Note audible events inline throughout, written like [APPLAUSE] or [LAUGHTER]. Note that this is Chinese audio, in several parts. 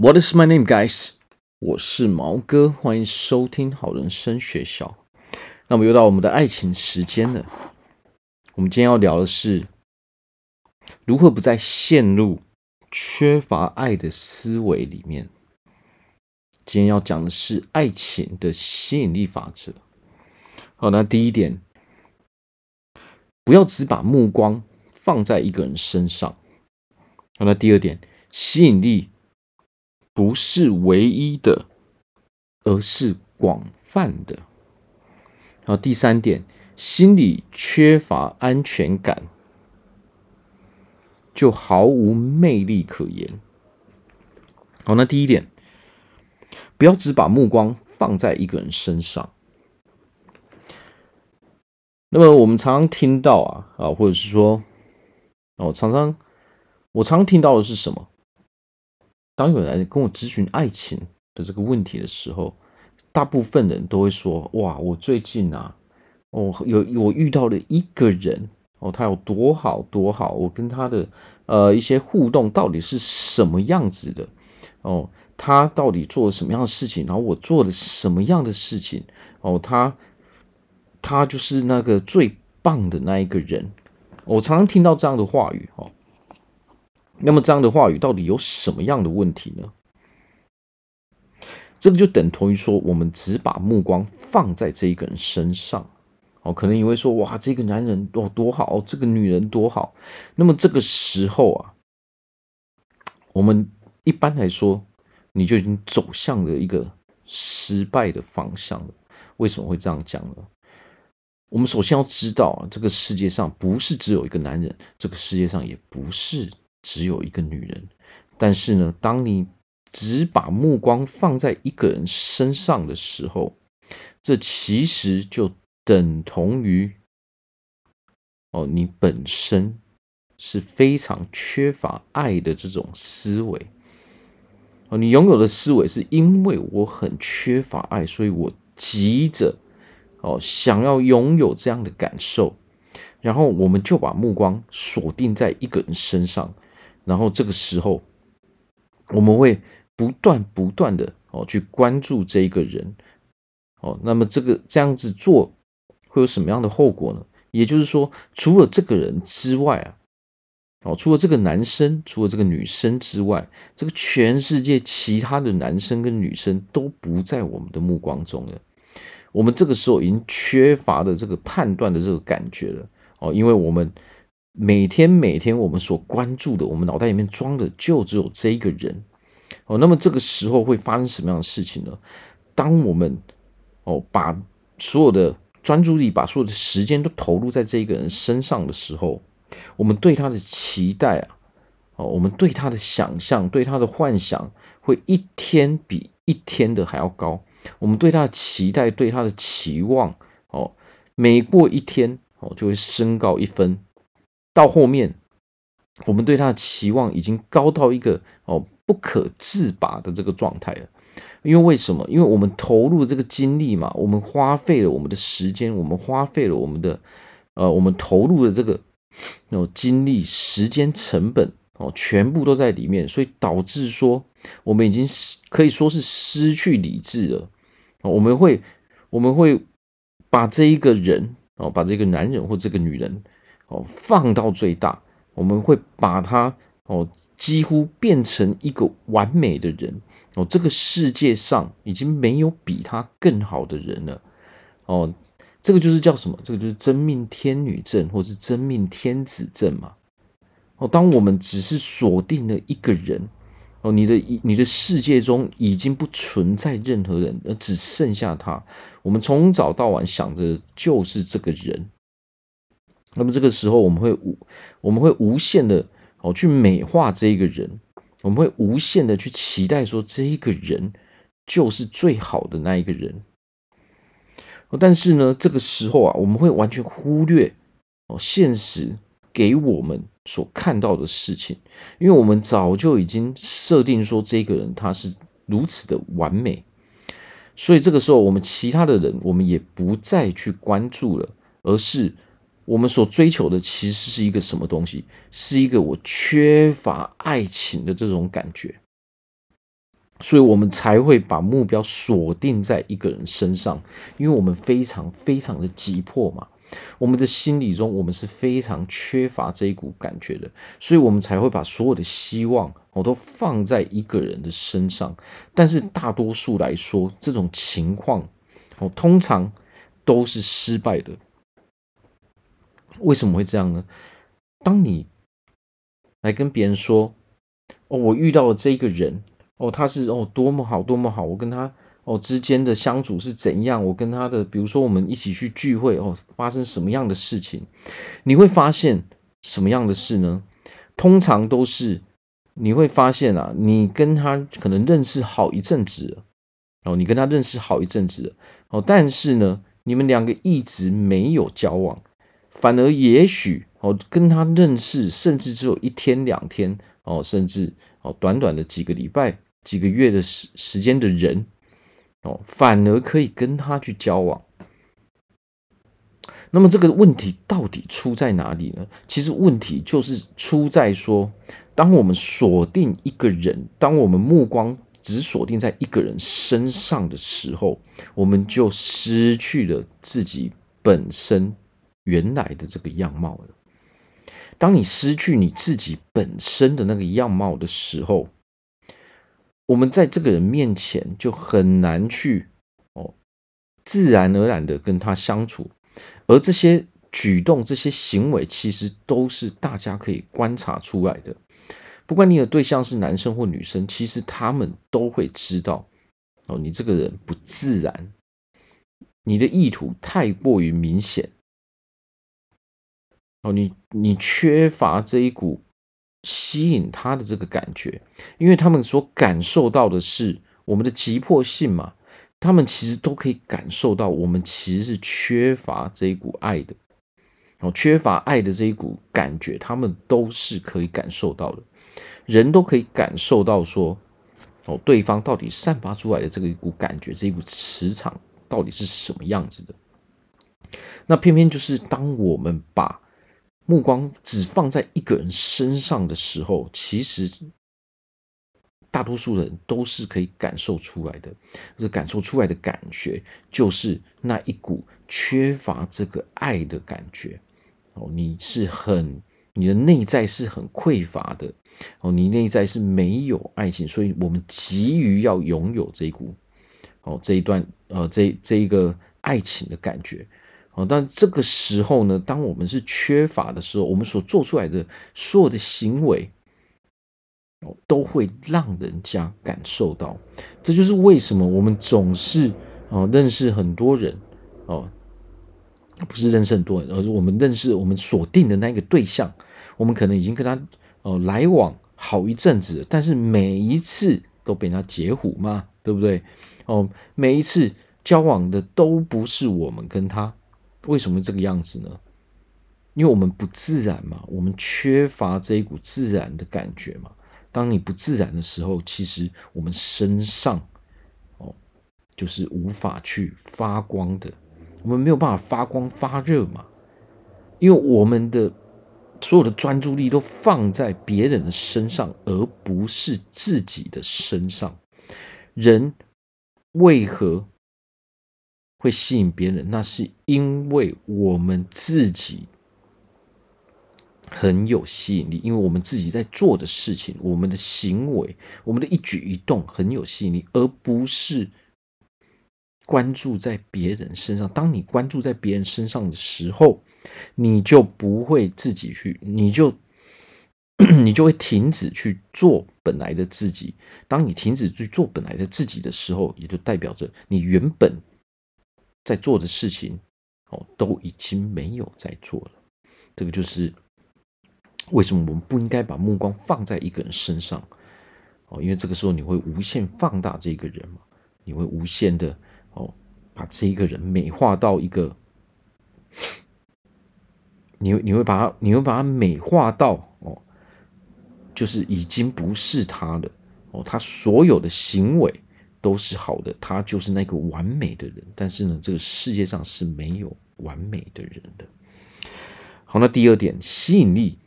What is my name, guys？我是毛哥，欢迎收听好人生学校。那么又到我们的爱情时间了。我们今天要聊的是如何不再陷入缺乏爱的思维里面。今天要讲的是爱情的吸引力法则。好，那第一点，不要只把目光放在一个人身上。好，那第二点，吸引力。不是唯一的，而是广泛的。然后第三点，心里缺乏安全感，就毫无魅力可言。好，那第一点，不要只把目光放在一个人身上。那么我们常常听到啊啊，或者是说，哦，常常我常听到的是什么？当有人跟我咨询爱情的这个问题的时候，大部分人都会说：“哇，我最近啊，哦，有我遇到了一个人哦，他有多好多好，我跟他的呃一些互动到底是什么样子的？哦，他到底做了什么样的事情？然后我做了什么样的事情？哦，他他就是那个最棒的那一个人。我常常听到这样的话语，哦。”那么这样的话语到底有什么样的问题呢？这个就等同于说，我们只把目光放在这一个人身上，哦，可能你会说，哇，这个男人多多好，这个女人多好。那么这个时候啊，我们一般来说，你就已经走向了一个失败的方向了。为什么会这样讲呢？我们首先要知道啊，这个世界上不是只有一个男人，这个世界上也不是。只有一个女人，但是呢，当你只把目光放在一个人身上的时候，这其实就等同于哦，你本身是非常缺乏爱的这种思维哦，你拥有的思维是因为我很缺乏爱，所以我急着哦想要拥有这样的感受，然后我们就把目光锁定在一个人身上。然后这个时候，我们会不断不断的哦去关注这一个人，哦，那么这个这样子做会有什么样的后果呢？也就是说，除了这个人之外啊，哦，除了这个男生，除了这个女生之外，这个全世界其他的男生跟女生都不在我们的目光中了。我们这个时候已经缺乏的这个判断的这个感觉了，哦，因为我们。每天每天，我们所关注的，我们脑袋里面装的就只有这一个人哦。那么这个时候会发生什么样的事情呢？当我们哦把所有的专注力、把所有的时间都投入在这一个人身上的时候，我们对他的期待啊，哦，我们对他的想象、对他的幻想，会一天比一天的还要高。我们对他的期待、对他的期望，哦，每过一天哦，就会升高一分。到后面，我们对他的期望已经高到一个哦不可自拔的这个状态了。因为为什么？因为我们投入这个精力嘛，我们花费了我们的时间，我们花费了我们的呃，我们投入的这个哦精力、时间成本哦，全部都在里面，所以导致说我们已经可以说是失去理智了。我们会我们会把这一个人哦，把这个男人或这个女人。哦，放到最大，我们会把他哦，几乎变成一个完美的人哦。这个世界上已经没有比他更好的人了哦。这个就是叫什么？这个就是真命天女症，或是真命天子症嘛。哦，当我们只是锁定了一个人哦，你的你的世界中已经不存在任何人，而只剩下他。我们从早到晚想着就是这个人。那么这个时候，我们会无我们会无限的哦去美化这一个人，我们会无限的去期待说这一个人就是最好的那一个人。但是呢，这个时候啊，我们会完全忽略哦现实给我们所看到的事情，因为我们早就已经设定说这个人他是如此的完美，所以这个时候我们其他的人我们也不再去关注了，而是。我们所追求的其实是一个什么东西？是一个我缺乏爱情的这种感觉。所以我们才会把目标锁定在一个人身上，因为我们非常非常的急迫嘛。我们的心理中，我们是非常缺乏这一股感觉的，所以我们才会把所有的希望我都放在一个人的身上。但是大多数来说，这种情况哦，通常都是失败的。为什么会这样呢？当你来跟别人说：“哦，我遇到了这个人，哦，他是哦多么好，多么好，我跟他。”哦，之间的相处是怎样？我跟他的，比如说我们一起去聚会哦，发生什么样的事情？你会发现什么样的事呢？通常都是你会发现啊，你跟他可能认识好一阵子了，哦，你跟他认识好一阵子了，哦，但是呢，你们两个一直没有交往，反而也许哦，跟他认识甚至只有一天两天哦，甚至哦，短短的几个礼拜、几个月的时时间的人。哦，反而可以跟他去交往。那么这个问题到底出在哪里呢？其实问题就是出在说，当我们锁定一个人，当我们目光只锁定在一个人身上的时候，我们就失去了自己本身原来的这个样貌了。当你失去你自己本身的那个样貌的时候，我们在这个人面前就很难去哦，自然而然的跟他相处，而这些举动、这些行为，其实都是大家可以观察出来的。不管你的对象是男生或女生，其实他们都会知道哦，你这个人不自然，你的意图太过于明显哦，你你缺乏这一股。吸引他的这个感觉，因为他们所感受到的是我们的急迫性嘛，他们其实都可以感受到我们其实是缺乏这一股爱的，哦，缺乏爱的这一股感觉，他们都是可以感受到的，人都可以感受到说，哦，对方到底散发出来的这个一股感觉，这一股磁场到底是什么样子的，那偏偏就是当我们把目光只放在一个人身上的时候，其实大多数人都是可以感受出来的。这感受出来的感觉，就是那一股缺乏这个爱的感觉。哦，你是很，你的内在是很匮乏的。哦，你内在是没有爱情，所以我们急于要拥有这一股，哦，这一段，呃，这这一个爱情的感觉。但这个时候呢，当我们是缺乏的时候，我们所做出来的所有的行为，都会让人家感受到。这就是为什么我们总是哦认识很多人哦，不是认识很多人，而是我们认识我们锁定的那个对象，我们可能已经跟他哦来往好一阵子了，但是每一次都被他截胡嘛，对不对？哦，每一次交往的都不是我们跟他。为什么这个样子呢？因为我们不自然嘛，我们缺乏这一股自然的感觉嘛。当你不自然的时候，其实我们身上哦，就是无法去发光的，我们没有办法发光发热嘛。因为我们的所有的专注力都放在别人的身上，而不是自己的身上。人为何会吸引别人，那是因为我们自己很有吸引力，因为我们自己在做的事情，我们的行为，我们的一举一动很有吸引力，而不是关注在别人身上。当你关注在别人身上的时候，你就不会自己去，你就 [CLEARS THROAT] 你就会停止去做本来的自己。当你停止去做本来的自己的时候，也就代表着你原本。在做的事情，哦，都已经没有在做了。这个就是为什么我们不应该把目光放在一个人身上，哦，因为这个时候你会无限放大这个人嘛，你会无限的哦，把这一个人美化到一个，你你会把他，你会把他美化到哦，就是已经不是他了，哦，他所有的行为。都是好的，他就是那个完美的人。但是呢，这个世界上是没有完美的人的。好，那第二点，吸引力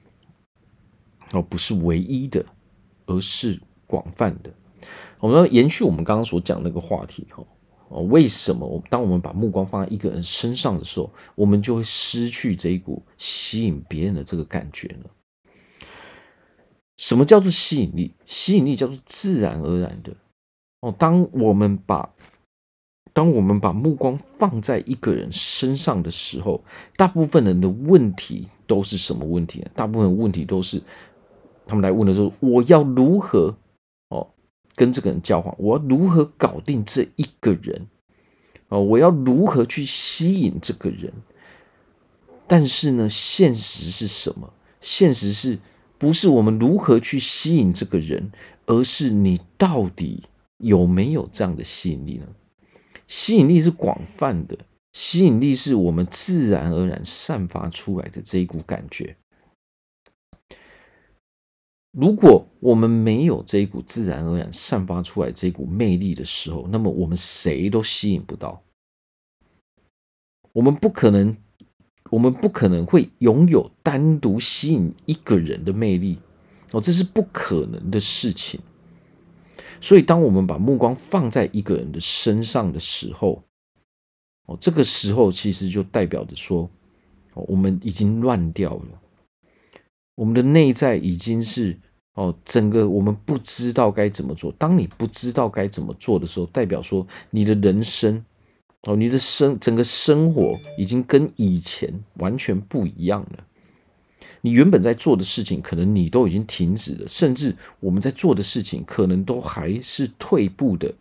哦，不是唯一的，而是广泛的。我们要延续我们刚刚所讲那个话题哈，哦，为什么我当我们把目光放在一个人身上的时候，我们就会失去这一股吸引别人的这个感觉呢？什么叫做吸引力？吸引力叫做自然而然的哦。当我们把当我们把目光放在一个人身上的时候，大部分人的问题都是什么问题呢？大部分问题都是他们来问的时候，我要如何哦跟这个人交往？我要如何搞定这一个人？哦，我要如何去吸引这个人？但是呢，现实是什么？现实是不是我们如何去吸引这个人，而是你到底有没有这样的吸引力呢？吸引力是广泛的，吸引力是我们自然而然散发出来的这一股感觉。如果我们没有这一股自然而然散发出来这一股魅力的时候，那么我们谁都吸引不到。我们不可能，我们不可能会拥有单独吸引一个人的魅力哦，这是不可能的事情。所以，当我们把目光放在一个人的身上的时候，哦，这个时候其实就代表着说，哦，我们已经乱掉了，我们的内在已经是哦，整个我们不知道该怎么做。当你不知道该怎么做的时候，代表说你的人生，哦，你的生整个生活已经跟以前完全不一样了。你原本在做的事情，可能你都已经停止了，甚至我们在做的事情，可能都还是退步的。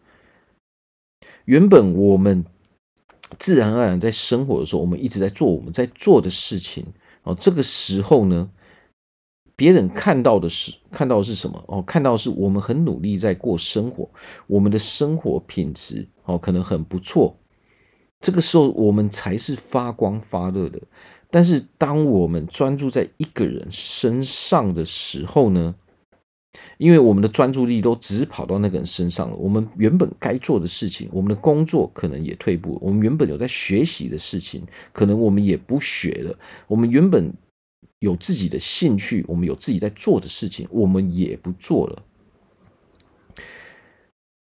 原本我们自然而然在生活的时候，我们一直在做我们在做的事情。哦，这个时候呢，别人看到的是看到的是什么？哦，看到的是我们很努力在过生活，我们的生活品质哦，可能很不错。这个时候，我们才是发光发热的。但是，当我们专注在一个人身上的时候呢，因为我们的专注力都只跑到那个人身上了，我们原本该做的事情，我们的工作可能也退步，我们原本有在学习的事情，可能我们也不学了，我们原本有自己的兴趣，我们有自己在做的事情，我们也不做了。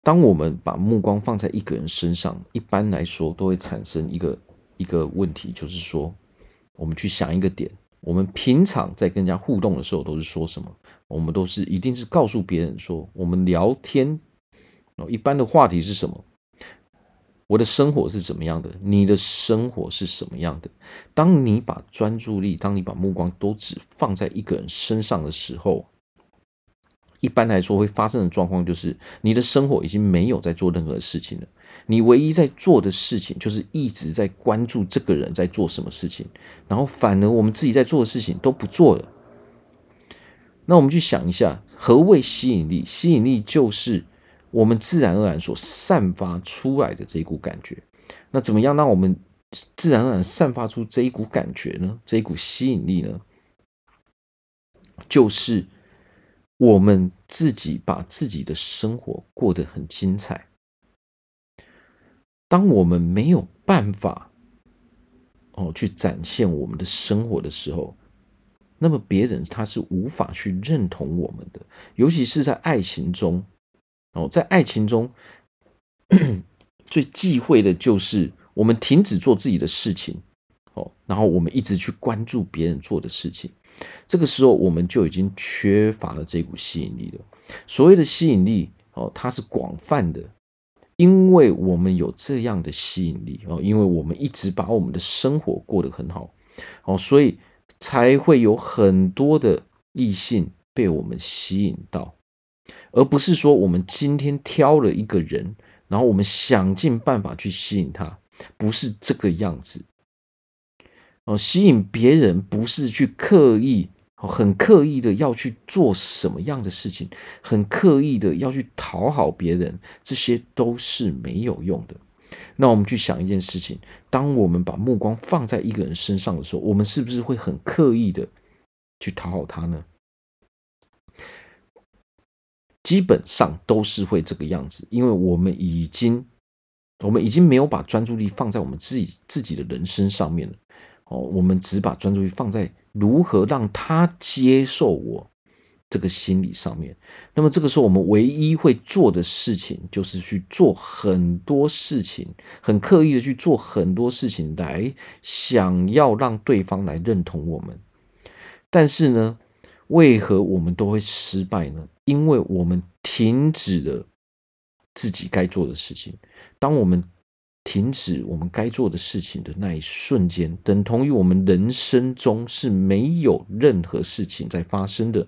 当我们把目光放在一个人身上，一般来说都会产生一个一个问题，就是说。我们去想一个点，我们平常在跟人家互动的时候都是说什么？我们都是一定是告诉别人说，我们聊天哦，一般的话题是什么？我的生活是怎么样的？你的生活是什么样的？当你把专注力，当你把目光都只放在一个人身上的时候，一般来说会发生的状况就是，你的生活已经没有在做任何事情了。你唯一在做的事情，就是一直在关注这个人在做什么事情，然后反而我们自己在做的事情都不做了。那我们去想一下，何谓吸引力？吸引力就是我们自然而然所散发出来的这一股感觉。那怎么样让我们自然而然散发出这一股感觉呢？这一股吸引力呢？就是我们自己把自己的生活过得很精彩。当我们没有办法哦去展现我们的生活的时候，那么别人他是无法去认同我们的，尤其是在爱情中哦，在爱情中 [CLEARS THROAT] 最忌讳的就是我们停止做自己的事情哦，然后我们一直去关注别人做的事情，这个时候我们就已经缺乏了这股吸引力了。所谓的吸引力哦，它是广泛的。因为我们有这样的吸引力哦，因为我们一直把我们的生活过得很好哦，所以才会有很多的异性被我们吸引到，而不是说我们今天挑了一个人，然后我们想尽办法去吸引他，不是这个样子哦。吸引别人不是去刻意。很刻意的要去做什么样的事情，很刻意的要去讨好别人，这些都是没有用的。那我们去想一件事情：当我们把目光放在一个人身上的时候，我们是不是会很刻意的去讨好他呢？基本上都是会这个样子，因为我们已经，我们已经没有把专注力放在我们自己自己的人生上面了。哦，我们只把专注力放在如何让他接受我，这个心理上面。那么这个时候，我们唯一会做的事情，就是去做很多事情，很刻意的去做很多事情，来想要让对方来认同我们。但是呢，为何我们都会失败呢？因为我们停止了自己该做的事情。当我们停止我们该做的事情的那一瞬间，等同于我们人生中是没有任何事情在发生的。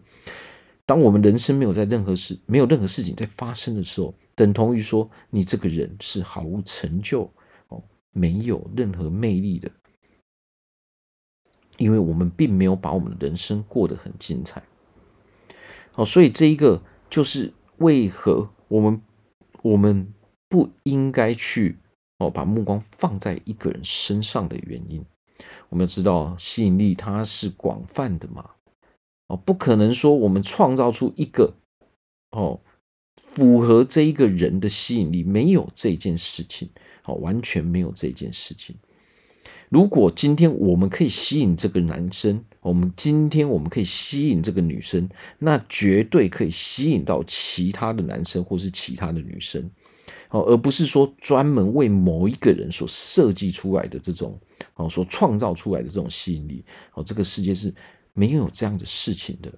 当我们人生没有在任何事，没有任何事情在发生的时候，等同于说你这个人是毫无成就哦，没有任何魅力的。因为我们并没有把我们的人生过得很精彩。好，所以这一个就是为何我们我们不应该去。哦，把目光放在一个人身上的原因，我们要知道吸引力它是广泛的嘛。哦，不可能说我们创造出一个哦符合这一个人的吸引力，没有这件事情，哦，完全没有这件事情。如果今天我们可以吸引这个男生，我们今天我们可以吸引这个女生，那绝对可以吸引到其他的男生或是其他的女生。哦，而不是说专门为某一个人所设计出来的这种，哦，所创造出来的这种吸引力，哦，这个世界是没有这样的事情的。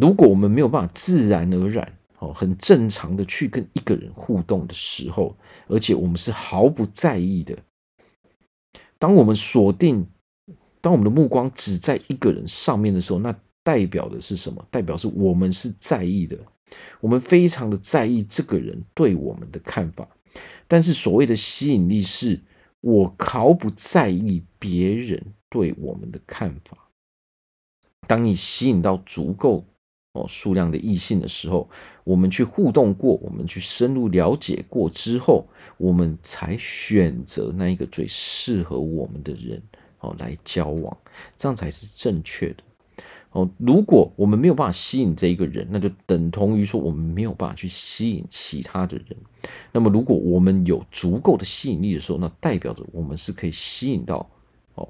如果我们没有办法自然而然，哦，很正常的去跟一个人互动的时候，而且我们是毫不在意的，当我们锁定，当我们的目光只在一个人上面的时候，那代表的是什么？代表是我们是在意的。我们非常的在意这个人对我们的看法，但是所谓的吸引力是，我毫不在意别人对我们的看法。当你吸引到足够哦数量的异性的时候，我们去互动过，我们去深入了解过之后，我们才选择那一个最适合我们的人哦来交往，这样才是正确的。哦，如果我们没有办法吸引这一个人，那就等同于说我们没有办法去吸引其他的人。那么，如果我们有足够的吸引力的时候，那代表着我们是可以吸引到哦，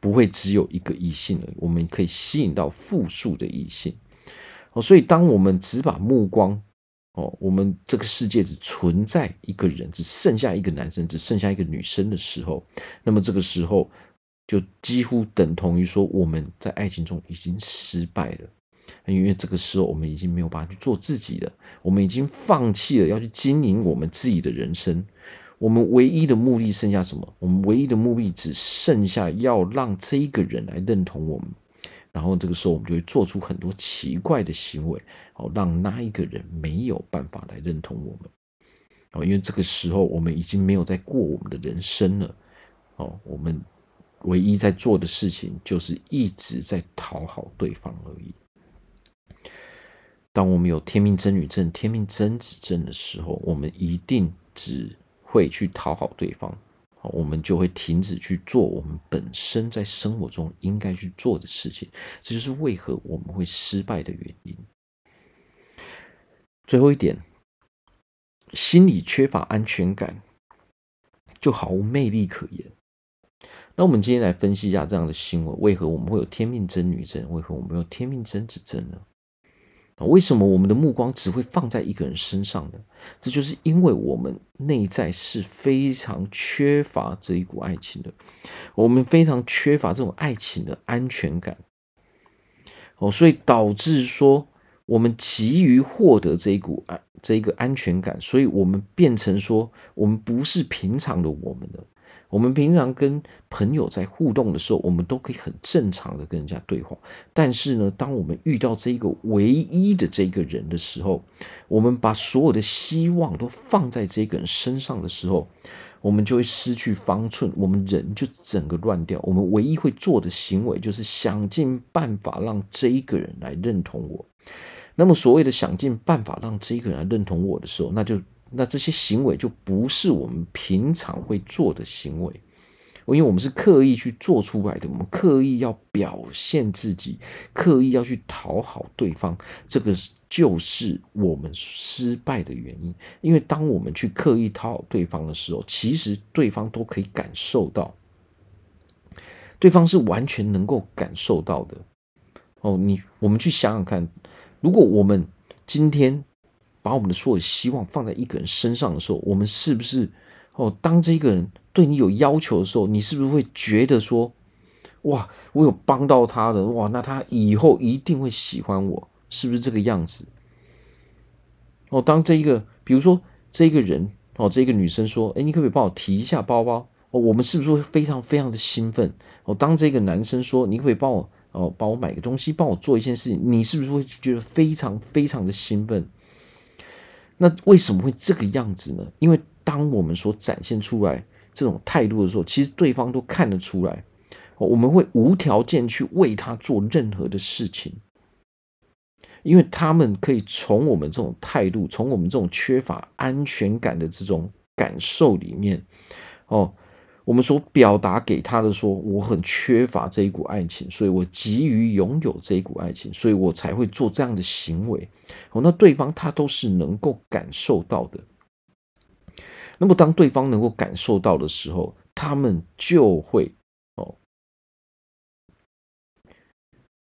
不会只有一个异性而已，我们可以吸引到复数的异性。哦，所以当我们只把目光哦，我们这个世界只存在一个人，只剩下一个男生，只剩下一个女生的时候，那么这个时候。就几乎等同于说我们在爱情中已经失败了，因为这个时候我们已经没有办法去做自己了，我们已经放弃了要去经营我们自己的人生，我们唯一的目的剩下什么？我们唯一的目的只剩下要让这一个人来认同我们，然后这个时候我们就会做出很多奇怪的行为，哦，让那一个人没有办法来认同我们，哦，因为这个时候我们已经没有在过我们的人生了，哦，我们。唯一在做的事情就是一直在讨好对方而已。当我们有天命真女症、天命真子症的时候，我们一定只会去讨好对方，我们就会停止去做我们本身在生活中应该去做的事情。这就是为何我们会失败的原因。最后一点，心里缺乏安全感，就毫无魅力可言。那我们今天来分析一下这样的新闻，为何我们会有天命真女症？为何我们有天命真子症呢？为什么我们的目光只会放在一个人身上呢？这就是因为我们内在是非常缺乏这一股爱情的，我们非常缺乏这种爱情的安全感。哦，所以导致说我们急于获得这一股安这一个安全感，所以我们变成说我们不是平常的我们了。我们平常跟朋友在互动的时候，我们都可以很正常的跟人家对话。但是呢，当我们遇到这个唯一的这个人的时候，我们把所有的希望都放在这个人身上的时候，我们就会失去方寸，我们人就整个乱掉。我们唯一会做的行为就是想尽办法让这一个人来认同我。那么所谓的想尽办法让这一个人来认同我的时候，那就。那这些行为就不是我们平常会做的行为，因为我们是刻意去做出来的，我们刻意要表现自己，刻意要去讨好对方，这个就是我们失败的原因。因为当我们去刻意讨好对方的时候，其实对方都可以感受到，对方是完全能够感受到的。哦，你我们去想想看，如果我们今天把我们的所有希望放在一个人身上的时候，我们是不是哦？当这个人对你有要求的时候，你是不是会觉得说，哇，我有帮到他的，哇，那他以后一定会喜欢我，是不是这个样子？哦，当这一个，比如说这一个人哦，这个女生说，哎，你可不可以帮我提一下包包？哦，我们是不是会非常非常的兴奋？哦，当这个男生说，你可不可以帮我？哦，帮我买个东西，帮我做一件事情，你是不是会觉得非常非常的兴奋？那为什么会这个样子呢？因为当我们所展现出来这种态度的时候，其实对方都看得出来，我们会无条件去为他做任何的事情，因为他们可以从我们这种态度，从我们这种缺乏安全感的这种感受里面，哦。我们所表达给他的说，我很缺乏这一股爱情，所以我急于拥有这一股爱情，所以我才会做这样的行为。哦，那对方他都是能够感受到的。那么当对方能够感受到的时候，他们就会。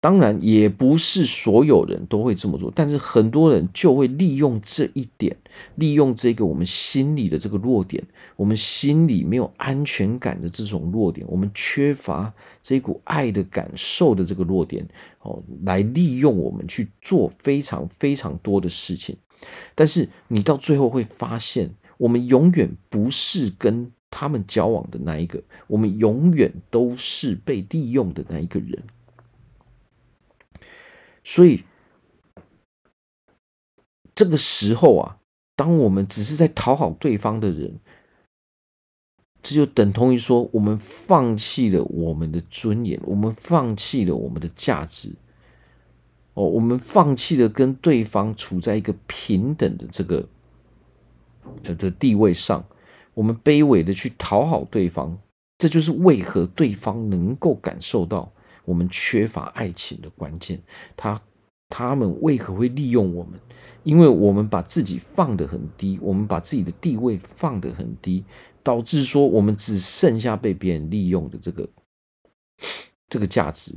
当然，也不是所有人都会这么做，但是很多人就会利用这一点，利用这个我们心里的这个弱点，我们心里没有安全感的这种弱点，我们缺乏这股爱的感受的这个弱点，哦，来利用我们去做非常非常多的事情。但是你到最后会发现，我们永远不是跟他们交往的那一个，我们永远都是被利用的那一个人。所以，这个时候啊，当我们只是在讨好对方的人，这就等同于说，我们放弃了我们的尊严，我们放弃了我们的价值，哦，我们放弃了跟对方处在一个平等的这个呃的地位上，我们卑微的去讨好对方，这就是为何对方能够感受到。我们缺乏爱情的关键，他他们为何会利用我们？因为我们把自己放得很低，我们把自己的地位放得很低，导致说我们只剩下被别人利用的这个这个价值。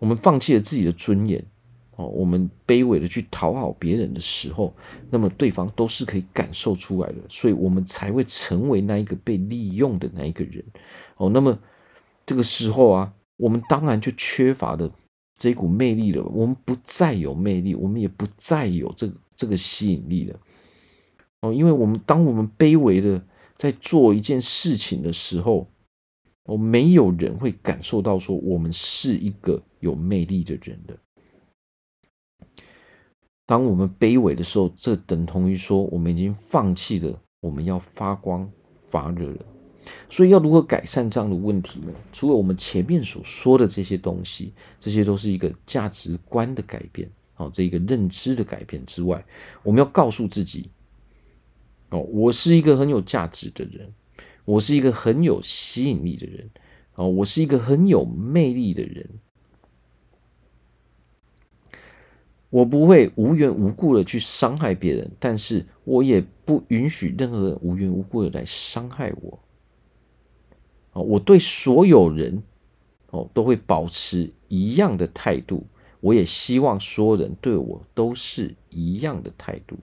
我们放弃了自己的尊严，哦，我们卑微的去讨好别人的时候，那么对方都是可以感受出来的，所以我们才会成为那一个被利用的那一个人。哦，那么这个时候啊。我们当然就缺乏了这股魅力了。我们不再有魅力，我们也不再有这个这个吸引力了。哦，因为我们当我们卑微的在做一件事情的时候，哦，没有人会感受到说我们是一个有魅力的人的。当我们卑微的时候，这等同于说我们已经放弃了我们要发光发热了。所以要如何改善这样的问题呢？除了我们前面所说的这些东西，这些都是一个价值观的改变，哦，这一个认知的改变之外，我们要告诉自己，哦，我是一个很有价值的人，我是一个很有吸引力的人，哦，我是一个很有魅力的人，我不会无缘无故的去伤害别人，但是我也不允许任何人无缘无故的来伤害我。我对所有人哦都会保持一样的态度，我也希望所有人对我都是一样的态度。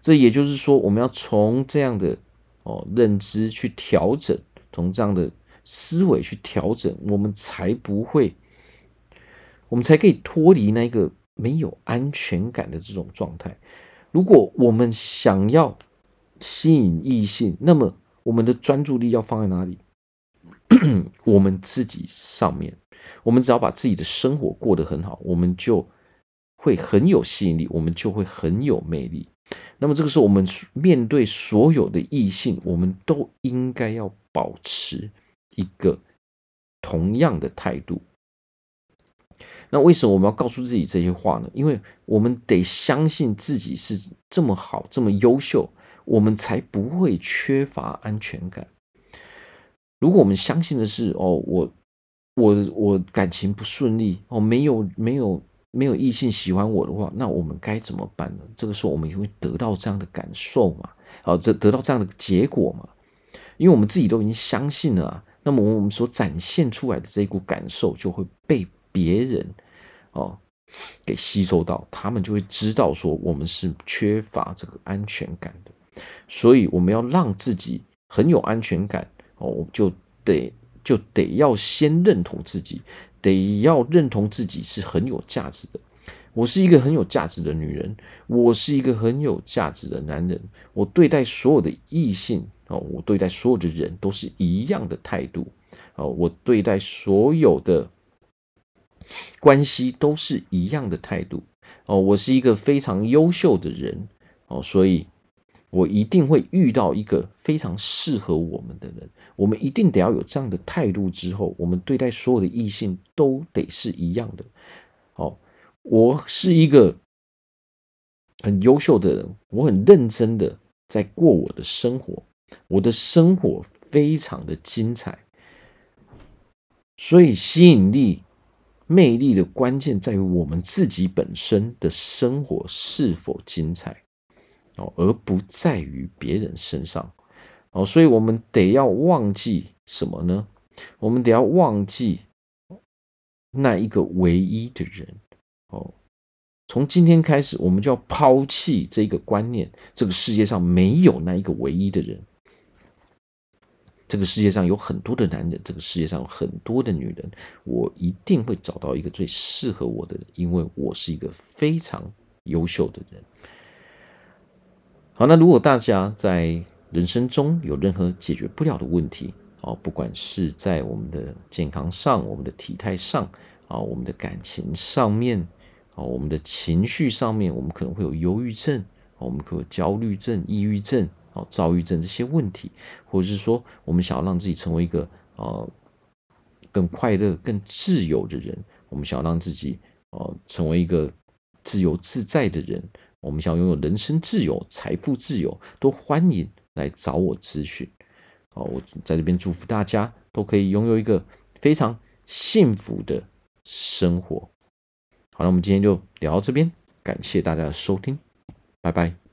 这也就是说，我们要从这样的哦认知去调整，从这样的思维去调整，我们才不会，我们才可以脱离那个没有安全感的这种状态。如果我们想要吸引异性，那么我们的专注力要放在哪里？[CLEARS THROAT] 我们自己上面，我们只要把自己的生活过得很好，我们就会很有吸引力，我们就会很有魅力。那么这个时候，我们面对所有的异性，我们都应该要保持一个同样的态度。那为什么我们要告诉自己这些话呢？因为我们得相信自己是这么好、这么优秀，我们才不会缺乏安全感。如果我们相信的是哦，我我我感情不顺利哦，没有没有没有异性喜欢我的话，那我们该怎么办呢？这个时候我们也会得到这样的感受嘛？好，这得到这样的结果嘛？因为我们自己都已经相信了，那么我们所展现出来的这一股感受就会被别人哦给吸收到，他们就会知道说我们是缺乏这个安全感的。所以我们要让自己很有安全感哦，就得就得要先认同自己，得要认同自己是很有价值的。我是一个很有价值的女人，我是一个很有价值的男人。我对待所有的异性哦，我对待所有的人都是一样的态度哦，我对待所有的关系都是一样的态度哦。我是一个非常优秀的人哦，所以。我一定会遇到一个非常适合我们的人，我们一定得要有这样的态度。之后，我们对待所有的异性都得是一样的。哦，我是一个很优秀的人，我很认真的在过我的生活，我的生活非常的精彩。所以，吸引力、魅力的关键在于我们自己本身的生活是否精彩。哦，而不在于别人身上，哦，所以我们得要忘记什么呢？我们得要忘记那一个唯一的人，哦，从今天开始，我们就要抛弃这个观念：这个世界上没有那一个唯一的人。这个世界上有很多的男人，这个世界上有很多的女人，我一定会找到一个最适合我的人，因为我是一个非常优秀的人。好，那如果大家在人生中有任何解决不了的问题，哦，不管是在我们的健康上、我们的体态上，啊，我们的感情上面，啊，我们的情绪上面，我们可能会有忧郁症，我们可能有焦虑症、抑郁症、啊，躁郁症这些问题，或者是说，我们想要让自己成为一个呃更快乐、更自由的人，我们想要让自己呃成为一个自由自在的人。我们想拥有人生自由、财富自由，都欢迎来找我咨询。好，我在这边祝福大家都可以拥有一个非常幸福的生活。好，那我们今天就聊到这边，感谢大家的收听，拜拜。